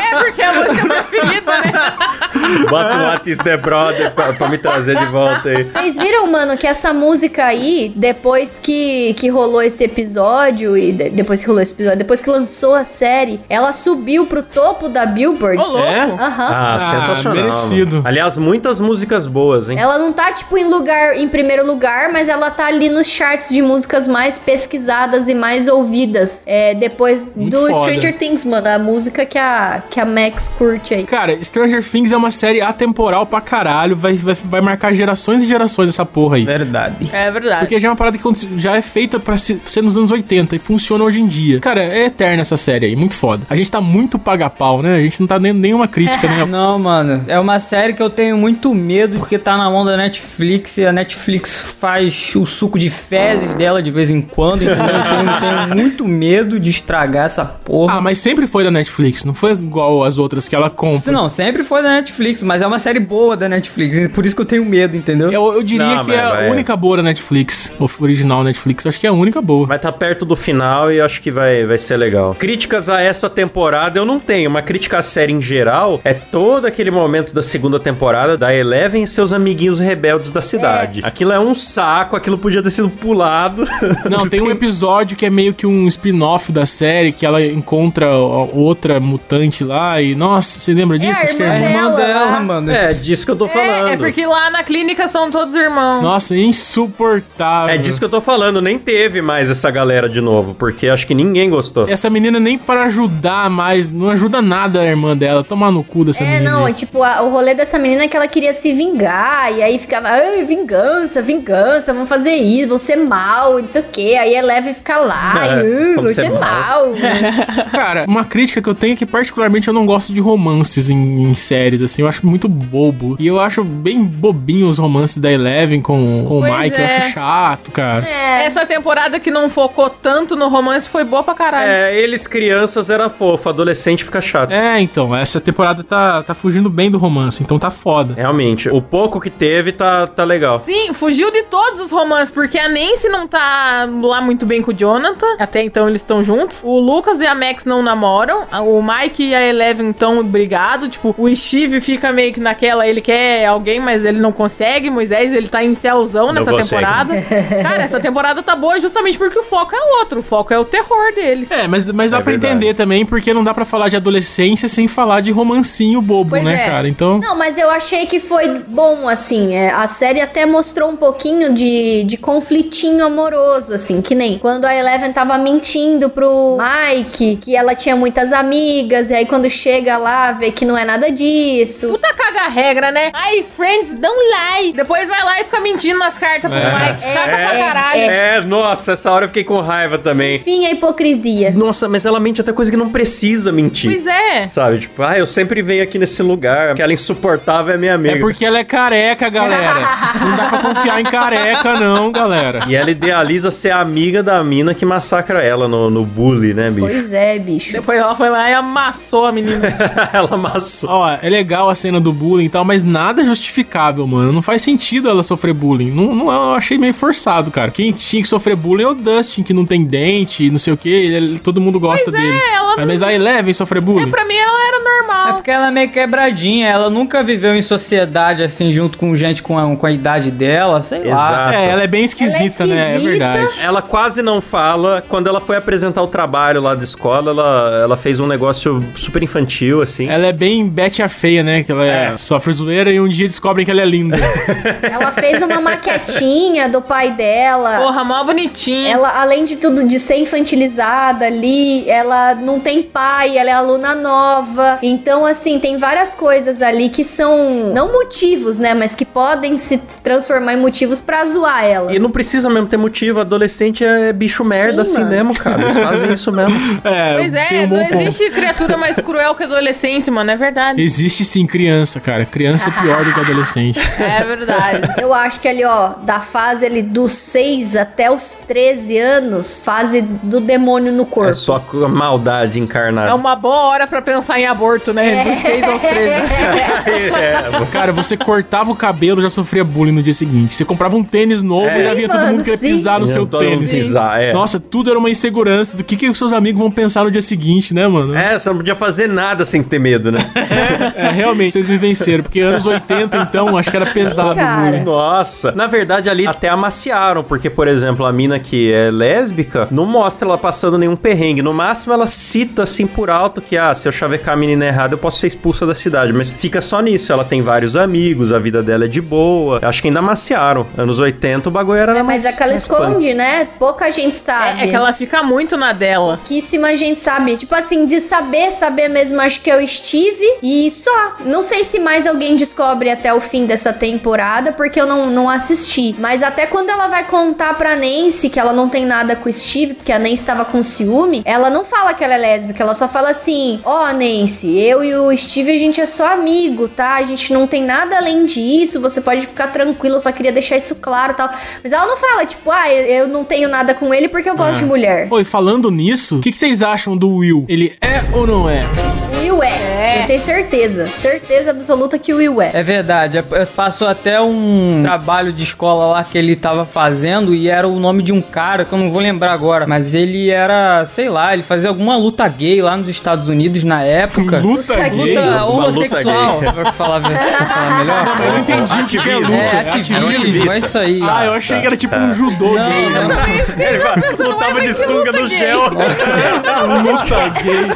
É porque a música preferida, né? Bota um What is the Brother pra, pra me trazer de volta aí. Vocês viram, mano, que essa música aí, depois que, que rolou esse episódio, e de- depois que rolou esse episódio, depois que lançou a série, ela subiu pro topo da Billboard. Louco. É? Aham. Ah, Ah, sensacional. merecido. mano. Aliás, muitas músicas boas, hein? Ela não tá, tipo, em lugar, em primeiro lugar, mas ela tá ali nos charts de músicas mais pesquisadas e mais ouvidas. É, depois Muito do foda. Stranger Things, mano. A música que a, que a Max curte aí. Cara, Stranger Things é uma série atemporal pra caralho. Vai, vai, vai marcar gerações e gerações essa porra aí. Verdade. É verdade. Porque já é uma parada que já é feita pra se- ser nos anos 80 e funciona hoje em dia. Cara, é eterna essa série aí, muito foda. A gente tá muito paga-pau né? A gente não tá nem nenhuma crítica, né? Não, mano. É uma série que eu tenho muito medo porque tá na mão da Netflix e a Netflix faz o suco de fezes dela de vez em quando, entendeu? Eu tenho, tenho muito medo de estragar essa porra. Ah, mas sempre foi da Netflix, não foi igual as outras que ela compra. Não, sempre foi da Netflix, mas é uma série boa da Netflix, por isso que eu tenho medo, entendeu? Eu, eu diria Não, que é a vai- única boa da Netflix, o original Netflix. Acho que é a única boa. Vai estar perto do final e acho que vai, vai ser legal. Críticas a essa temporada eu não tenho. Uma crítica à série em geral é todo aquele momento da segunda temporada da Eleven e seus amiguinhos rebeldes da cidade. Aquilo é um saco, aquilo podia ter sido pulado. Não, tem um episódio que é meio que um spin-off da série, que ela encontra outra mutante lá e... Nossa, você lembra disso? a Acho que irmã É a é... irmã dela dela, lá. mano. É, disso que eu tô falando. É, é porque lá na clínica são todos irmãos. Nossa, insuportável. É disso que eu tô falando, nem teve mais essa galera de novo, porque acho que ninguém gostou. Essa menina nem para ajudar mais, não ajuda nada a irmã dela. Tomar no cu dessa É, menina. não, aí. é tipo, a- o rolê dessa menina é que ela queria se vingar, e aí ficava, ai, vingança, vingança, vamos fazer isso, vamos ser mal, não sei o quê. Aí eleva e fica lá, É, e, "Uh, ser mal." mal. Cara, uma crítica que eu tenho é que particularmente eu não gosto de romances em, em séries, assim, eu acho muito bobo. E eu acho bem bobinho os romances da Eleven com, com o Mike, eu é. acho chato, cara. É, Essa temporada que não focou tanto no romance foi boa pra caralho. É, eles crianças era fofo, adolescente fica chato. É, então, essa temporada tá, tá fugindo bem do romance, então tá foda. Realmente, o pouco que teve tá, tá legal. Sim, fugiu de todos os romances, porque a Nancy não tá lá muito bem com o Jonathan. Até então eles estão juntos. O Lucas e a Max não namoram. O Mike e a Eleven estão brigados. Tipo, o Steve fica meio que naquela, ele quer alguém, mas ele não consegue. Moisés, ele tá em céuzão nessa consegue. temporada. Cara, essa temporada tá boa justamente porque o foco é outro. O foco é o terror deles. É, mas, mas dá É pra verdade. entender também, porque não dá pra falar de adolescência sem falar de romancinho bobo, Pois né, é. cara? Então. Não, mas eu achei que foi bom, assim. é, a série até mostrou um pouquinho de, de conflitinho amoroso, assim. Que nem quando a Eleven tava mentindo pro Mike que ela tinha muitas amigas. E aí quando chega lá, vê que não é nada disso. Puta caga regra, né? Ai, friends, don't lie. Depois vai lá e fica mentindo nas cartas pro É. Mike. Chata É, pra caralho. É, nossa, essa hora eu fiquei com raiva também. Enfim, a hipocrisia. Nossa, mas ela mente até coisa que não precisa mentir. Pois é. Sabe, tipo, ah, eu sempre venho aqui nesse lugar. Aquela insuportável é minha amiga. É porque ela é careca, galera. não dá pra confiar em careca, não, galera. E ela idealiza ser amiga da mina que massacra ela no, no bully, né, bicho? Pois é, bicho. Depois ela foi lá e amassou a menina. ela amassou. Ó, é legal a cena do bullying e tal, mas nada é justificável, mano. Não faz sentido ela sofrer bullying. Não, não, eu achei meio forçado, cara. Quem tinha que sofrer bullying é o Dustin, que não tem dente, não sei o que. Todo mundo gosta Pois é, dele. ela Ah, Mas a Eleven sofrer bullying. pra mim ela era É normal. porque ela é meio quebradinha, ela nunca viveu em sociedade assim, junto com gente com a, com a idade dela, sei lá. Exato. É, ela é bem esquisita, Ela é né? É esquisita. verdade. Ela quase não fala. Quando ela foi apresentar o trabalho lá da escola, ela, ela fez um negócio super infantil, assim. Ela é bem Betty a feia, né? Que ela é- sofre zoeira e um dia descobrem que ela é linda. Ela fez uma maquetinha do pai dela. Porra, mó bonitinha. Ela, além de tudo, de ser infantilizada ali, ela não tem pai, ela é aluna nova. Então, assim, tem várias coisas ali que são não motivos, né? Mas que podem se transformar em motivos pra zoar ela. E não precisa mesmo ter motivo. Adolescente é bicho merda Sim, assim mano. mesmo, cara. Eles fazem isso mesmo. É, Pois é, um não ponto. existe criatura mais cruel que adolescente, mano. É verdade. Existe sim criança, cara. Criança é pior do que adolescente. É verdade. Eu acho que ali, ó, da fase ali dos 6 até os 13 anos, fase do demônio no corpo. É só maldade encarnada. É uma boa hora pra pensar em aborto, né? Dos 6 aos 13. É, Cara, você cortava o cabelo já sofria bullying no dia seguinte. Você comprava um tênis novo É. e já vinha todo mundo querer sim. pisar no Sim, seu tênis. pisar, é. Nossa, tudo era uma insegurança do que, que os seus amigos vão pensar no dia seguinte, né, mano? É, você não podia fazer nada sem ter medo, né? É, realmente, vocês me venceram. Porque anos 80, então, acho que era pesado o Cara. Nossa. Na verdade, ali até amaciaram, porque, por exemplo, a mina que é lésbica não mostra ela passando nenhum perrengue. No máximo, ela cita assim por alto que, ah, se eu chavecar a menina errada, eu posso ser expulsa da cidade. Mas fica só nisso. Ela tem vários amigos, a vida dela é de boa. Acho que ainda maciaram. Anos 80, o bagulho era É, mais. mas é que ela punk. esconde, né? Pouca gente sabe. É, é que ela fica muito na dela. Pouquíssima gente sabe. Tipo assim, de saber, saber mesmo, acho que é o Steve. E só. Não sei se mais alguém descobre até o fim dessa temporada, porque eu não, não assisti. Mas até quando ela vai contar pra Nancy que ela não tem nada com o Steve, porque a Nancy tava com ciúme, ela não fala que ela é lésbica, ela só fala assim: Ó, Nancy, eu e o Steve, a gente é só amigo, tá? A gente não tem nada além disso, você pode ficar tranquila, eu só queria deixar isso claro tal. Mas ela não fala, tipo, ah, eu eu não tenho nada com ele porque eu gosto Ah. de mulher. Oi, falando nisso, o que, que vocês acham do Will? Ele é ou não é? Will é. Eu tenho certeza. Certeza absoluta que o Will é. É verdade, é- é- passou até um trabalho de escola lá que ele tava fazendo e era o nome de um cara que eu não vou lembrar agora, mas ele era, sei lá, ele fazia alguma luta gay lá nos Estados Unidos na época. Luta Luta gay? Luta homossexual, luta pra falar, pra falar melhor. Não, eu não entendi o que, que é luta. É, ativismo, é isso aí. Ah, eu achei que era tipo um judô Não, gay. não. Ele vai- lutava de sunga no gel. Luta gay.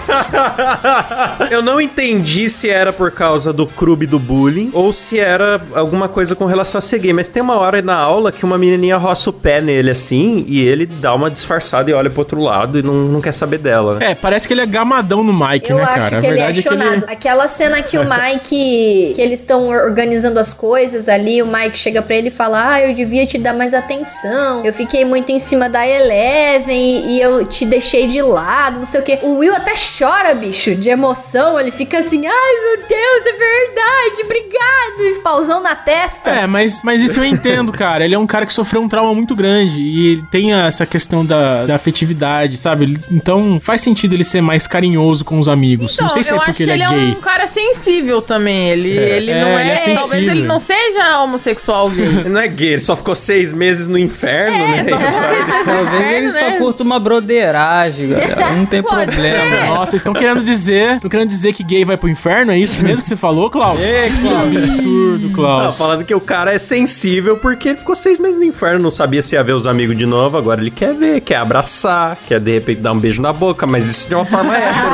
Eu não entendi se era por causa do clube do bullying ou se era alguma coisa com relação a ser gay. Mas tem uma hora na aula que uma menininha roça o pé nele assim e ele dá uma disfarçada e olha pro outro lado e não, não quer saber dela. É, parece que ele é gamadão no Mike, Eu né, acho cara? que a ele é verdade é que chonado. ele. Aquela cena que o Mike, que eles estão organizando as coisas ali, o Mike chega pra ele e fala: Ah, eu devia te dar mais atenção. Eu fiquei muito em cima da Eleven e, e eu te deixei de lado, não sei o quê. O Will até chora, bicho, de emoção. Ele fica assim: Ai, meu Deus, é verdade, obrigado. E pausão na testa. É, mas, mas isso eu entendo, cara. Ele é um cara que sofreu um trauma muito grande e ele tem essa questão da, da afetividade, sabe? Ele- Então faz sentido ele ser mais carinhoso com os amigos. Então, não sei se é porque que ele ele é gay. um cara sensível também. Ele, ele É, não ele é. é talvez ele não seja homossexual gay. Ele não é gay, ele só ficou seis meses no inferno, É, né? só dois Talvez ele só né? curta uma broderagem, galera. Não tem Pode problema. ser. Nossa, vocês estão querendo dizer. Estão querendo dizer que gay vai pro inferno? É isso mesmo que você falou, Klaus? É, que absurdo, Klaus. Não, falando que o cara é sensível porque ele ficou seis meses no inferno, não sabia se ia ver os amigos de novo, agora ele quer ver, quer abraçar, quer de repente dar um beijo na boca, mas isso de uma forma hétero.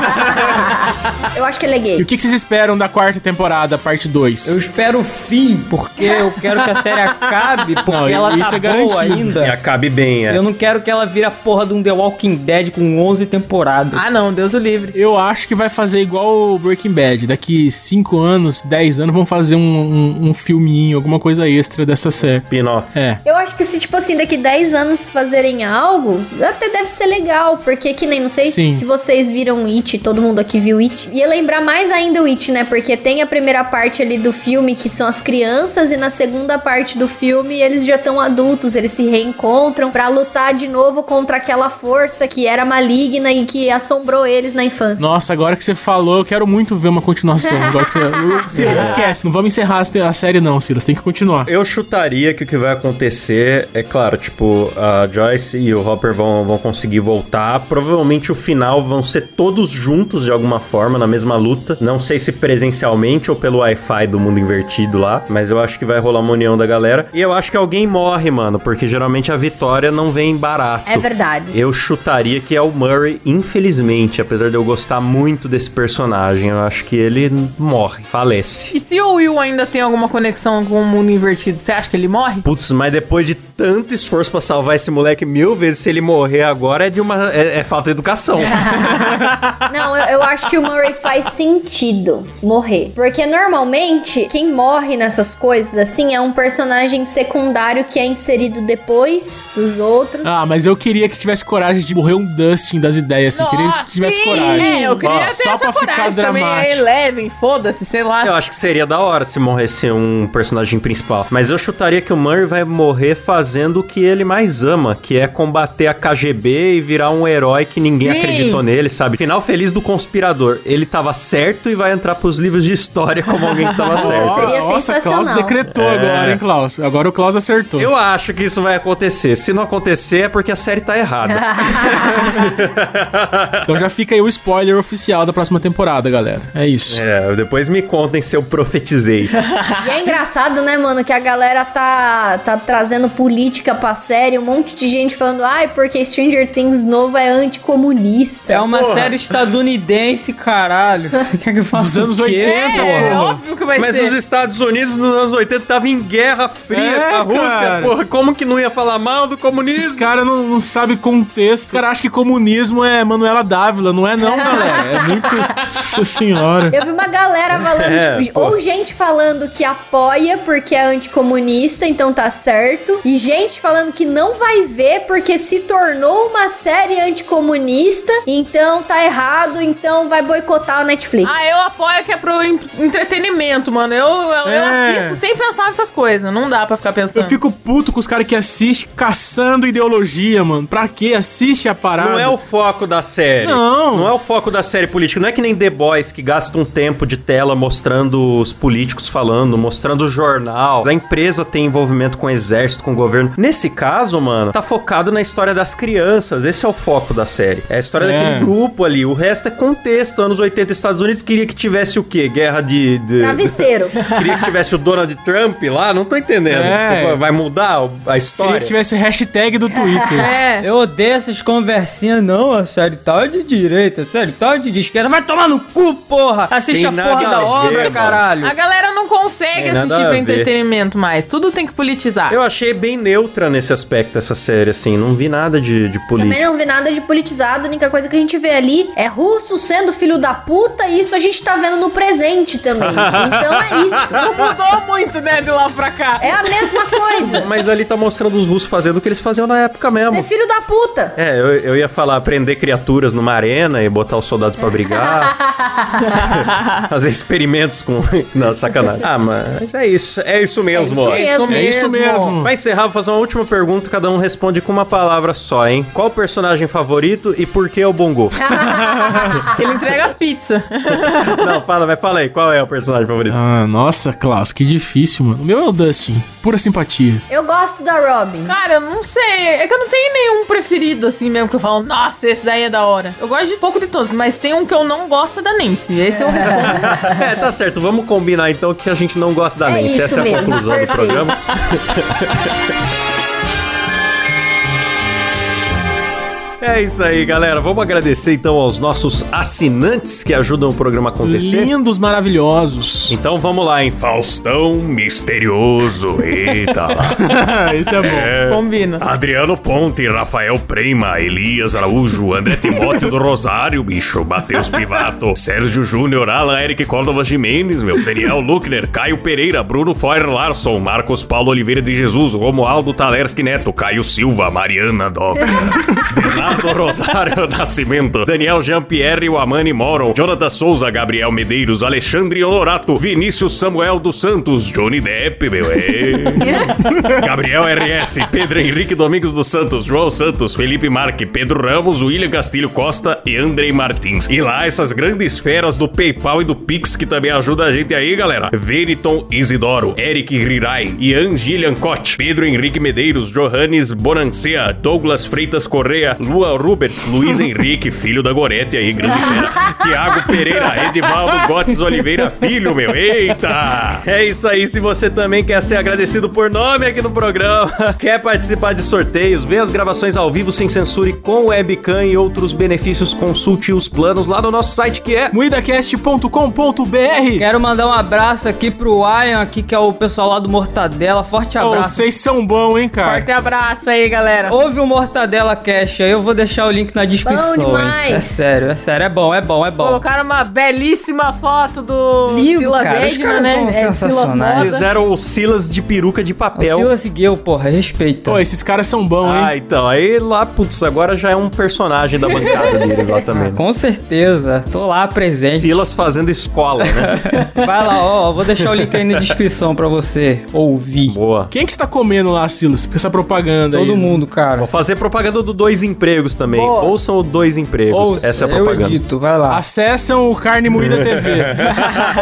Eu acho que ele é E gay. o que, vocês esperam da quarta temporada, parte 2? Eu espero o fim, porque eu quero que a série acabe, porque Não, ela isso tá é boa garantido. E ainda. acabe bem, é. Eu não quero que ela vire a porra de um The Walking Dead com 11 temporadas. Ah, não, Deus o livre. Eu acho que vai fazer igual o Breaking Bad. Daqui 5 anos, 10 anos, vão fazer um, um, um filminho, alguma coisa extra dessa série. Spin-off. É. Eu acho que se, tipo assim, daqui 10 anos fazerem algo, até deve ser legal, porque que nem, não sei Sim. se vocês viram It, todo mundo aqui viu It. Ia lembrar mais ainda o It, né? Porque tem a primeira parte ali do filme, que são as crianças, e na segunda parte do filme eles já estão adultos, eles se reencontram pra lutar de novo contra aquela força que era maligna e que assombrou eles na infância. Nossa, agora que você falou, eu quero muito ver uma continuação. Silas, esquece. Não vamos encerrar a série, não, Silas. Tem que continuar. Eu chutaria que o que vai acontecer é claro, tipo, a Joyce e o Hopper vão, vão conseguir voltar. Provavelmente o final vão ser todos juntos de alguma forma, na mesma luta. Não sei se presencialmente ou pelo Wi-Fi do mundo invertido lá, mas eu acho que vai rolar uma união da galera. E eu acho que alguém morre, mano, porque geralmente a vitória não vem barato. É verdade. Eu chutaria que é o Murray, infelizmente, apesar de eu gostar muito desse personagem, eu acho que ele morre, falece. E se o Will ainda tem alguma conexão com o mundo invertido, você acha que ele morre? Putz, mas depois de tanto esforço pra salvar esse moleque mil vezes, se ele morrer agora é de uma. é, é falta de educação. Não, eu, eu acho que o Murray faz sentido morrer. Porque normalmente, quem morre nessas coisas assim é um personagem secundário que é inserido depois dos outros. Ah, mas eu queria que tivesse coragem de morrer um Dustin das ideias. Assim. Eu queria que tivesse sim, coragem. É, eu queria ter só essa pra coragem também. É. Eleven, foda-se, sei lá. eu acho que seria da hora se morresse um personagem principal. Mas eu chutaria que o Murray vai morrer fazendo o que ele mais ama, que é combater a KGB e virar um herói que ninguém Sim. acreditou nele, sabe? Final feliz do conspirador. Ele tava certo e vai entrar pros livros de história como alguém que tava certo. Seria Nossa, sensacional. Klaus decretou É. agora, hein, Klaus? Agora o Klaus acertou. Eu acho que isso vai acontecer. Se não acontecer, é porque a série tá errada. Então já fica aí o spoiler oficial da próxima temporada, galera. É isso. É, depois me contem se eu profetizei. E é engraçado, né, mano, que a galera tá, tá trazendo política pra série, um monte de gente falando, ai, porque Stranger Things novo é anticomunista. É uma Porra. série estadunidense, caralho. Você quer que eu faça Dos anos o quê, 80, porra? É, porra. óbvio que vai Mas ser. os Estados Unidos nos anos 80 estavam em guerra fria É, com a Rússia, cara. porra. Como que não ia falar mal do Esses comunismo? caras não, não sabem contexto. Os caras acham que comunismo é Manuela Dávila. Não é não, galera. É muito... Nossa senhora. Eu vi uma galera falando, É, tipo, ou gente falando que apoia porque é anticomunista, então tá certo, e gente falando que não vai ver porque se tornou uma série anticomunista, então tá errado, então vai boicotar o Netflix. Ah, eu apoio que é pro en- entretenimento, mano. Eu, eu, eu É. assisto sem pensar nessas coisas. Não dá pra ficar pensando. Eu fico puto com os caras que assistem caçando ideologia, mano. Pra quê? Assiste a parada. Não é o foco da série. Não. Não é o foco da série política. Não é que nem The Boys, que gasta um tempo de tela mostrando os políticos falando, mostrando o jornal. A empresa tem envolvimento com o exército, com o governo. Nesse caso, mano, tá focado na história das crianças. Esse é o foco da série. É a história É. daquele grupo ali. O resto é contexto. Anos 80, Estados Unidos queria que tivesse o quê? Guerra de... de... Travesseiro. Queria que tivesse o Donald Trump lá? Não tô entendendo. É. Vai mudar a história? Queria que tivesse hashtag do Twitter. É. Eu odeio essas conversinhas, não. A série tal é de direita, a série tal é de esquerda. Vai tomar no cu, porra! Assiste Tem a porra a da ver, obra, mano. caralho. A galera não consegue assistir pra ver. entretenimento mais. Tudo tem que politizar. Eu achei bem neutra nesse aspecto essa série, assim. Não vi nada de, de Também política. não vi nada de politizado, a única coisa que a gente vê ali é russo sendo filho da puta, e isso a gente tá vendo no presente também. Então é isso. Não mudou muito, né, de lá pra cá. É a mesma coisa. Mas ali tá mostrando os russos fazendo o que eles faziam na época mesmo. Ser filho da puta. É, eu, eu ia falar prender criaturas numa arena e botar os soldados pra brigar. fazer experimentos com. Não, sacanagem. Ah, mas é isso. É isso mesmo. É isso mesmo. É isso mesmo. Pra encerrar, vou fazer uma última pergunta, cada um responde com uma palavra só, hein? Qual o personagem favorito e por que o Bongo? Ele entrega pizza. Não, fala, mas fala aí, qual é o personagem favorito? Ah, nossa, Klaus, que difícil, mano. O meu é o Dustin. Pura simpatia. Eu gosto da Robin. Cara, eu não sei. É que eu não tenho nenhum preferido, assim mesmo, que eu falo, nossa, esse daí é da hora. Eu gosto de pouco de todos, mas tem um que eu não gosto da Nancy. Esse eu respondo. É, tá certo. Vamos combinar então que a gente não gosta da É Nancy. Essa é a mesmo, conclusão do programa. É isso aí, galera. Vamos agradecer então aos nossos assinantes que ajudam o programa a acontecer. Lindos, maravilhosos. Então vamos lá, hein? Faustão Misterioso. Eita lá. Esse é bom. Combina. Adriano Ponte, Rafael Prema, Elias Araújo, André Timóteo do Rosário, bicho, Matheus Pivato, Sérgio Júnior, Alan Eric Córdova Jimenez, meu, Daniel Luckner, Caio Pereira, Bruno Foyer Larson, Marcos Paulo Oliveira de Jesus, Romualdo Talerski Neto, Caio Silva, Mariana Doca, Bernardo Rosário Nascimento, Daniel Jean-Pierre Wamani Moron, Jonathan Souza, Gabriel Medeiros, Alexandre Honorato, Vinícius Samuel dos Santos, Johnny Depp, meu, é... Gabriel RS, Pedro Henrique Domingos dos Santos, João Santos, Felipe Marque, Pedro Ramos, William Castilho Costa e Andrei Martins. E lá essas grandes feras do PayPal e do Pix que também ajudam a gente aí, galera. Veriton Isidoro, Eric Rirai, Ian Gillian Koch, Pedro Henrique Medeiros, Johannes Bonancea, Douglas Freitas Correia, Lua Rubert, Luiz Henrique, filho da Gorete aí, grande fera. Tiago Pereira, Edivaldo Gotes Oliveira Filho, meu. Eita! É isso aí. Se você também quer ser agradecido por nome aqui no programa, quer participar de sorteios, ver as gravações ao vivo sem censura e com webcam e outros benefícios, consulte os planos lá no nosso site que é Muidacast.com.br Quero mandar um abraço aqui pro Ian, aqui, que é o pessoal lá do Mortadela. Forte abraço. Vocês são bons, hein, cara? Forte abraço aí, galera. Ouve o Mortadela Cash aí, eu vou deixar o link na descrição. Bom demais. É sério, é sério, é bom, é bom, é bom. Colocaram uma belíssima foto do Lindo, Silas cara. Os Edna, caras né? são É, sensacionais. Fizeram os Silas de peruca de O papel. Silas Gueu, porra, respeita. Pô, esses caras são bons, Ah, hein? então, aí lá, putz, agora já é um personagem da bancada deles lá também. né? Com certeza, tô lá presente. Silas fazendo escola, né? Vai lá, ó, vou deixar o link aí na descrição pra você ouvir. Boa. Quem que está comendo lá, Silas? Com essa propaganda aí. Todo mundo, cara. Vou fazer propaganda do Dois Empregos também. Boa. Ouçam o Dois Empregos. Ouça, Essa é a eu propaganda. edito, vai lá. Acessam o Carne Moída TV.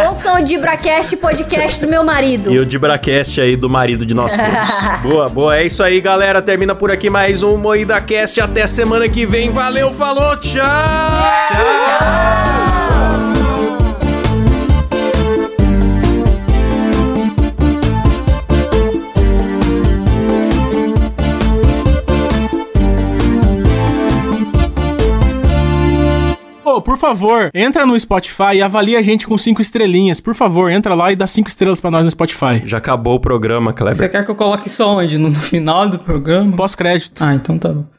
Ouçam o Dibracast podcast do meu marido. E o Dibracast aí do marido de nós todos. boa, boa. É isso aí, galera. Termina por aqui mais um Moída Cast. Até semana que vem. Valeu, falou, tchau! Tchau! Ô, por favor, entra no Spotify e avalia a gente com cinco estrelinhas. Por favor, entra lá e dá cinco estrelas pra nós no Spotify. Já acabou o programa, Kleber. Você quer que eu coloque isso onde? No, no final do programa? Pós-crédito. Ah, então tá bom.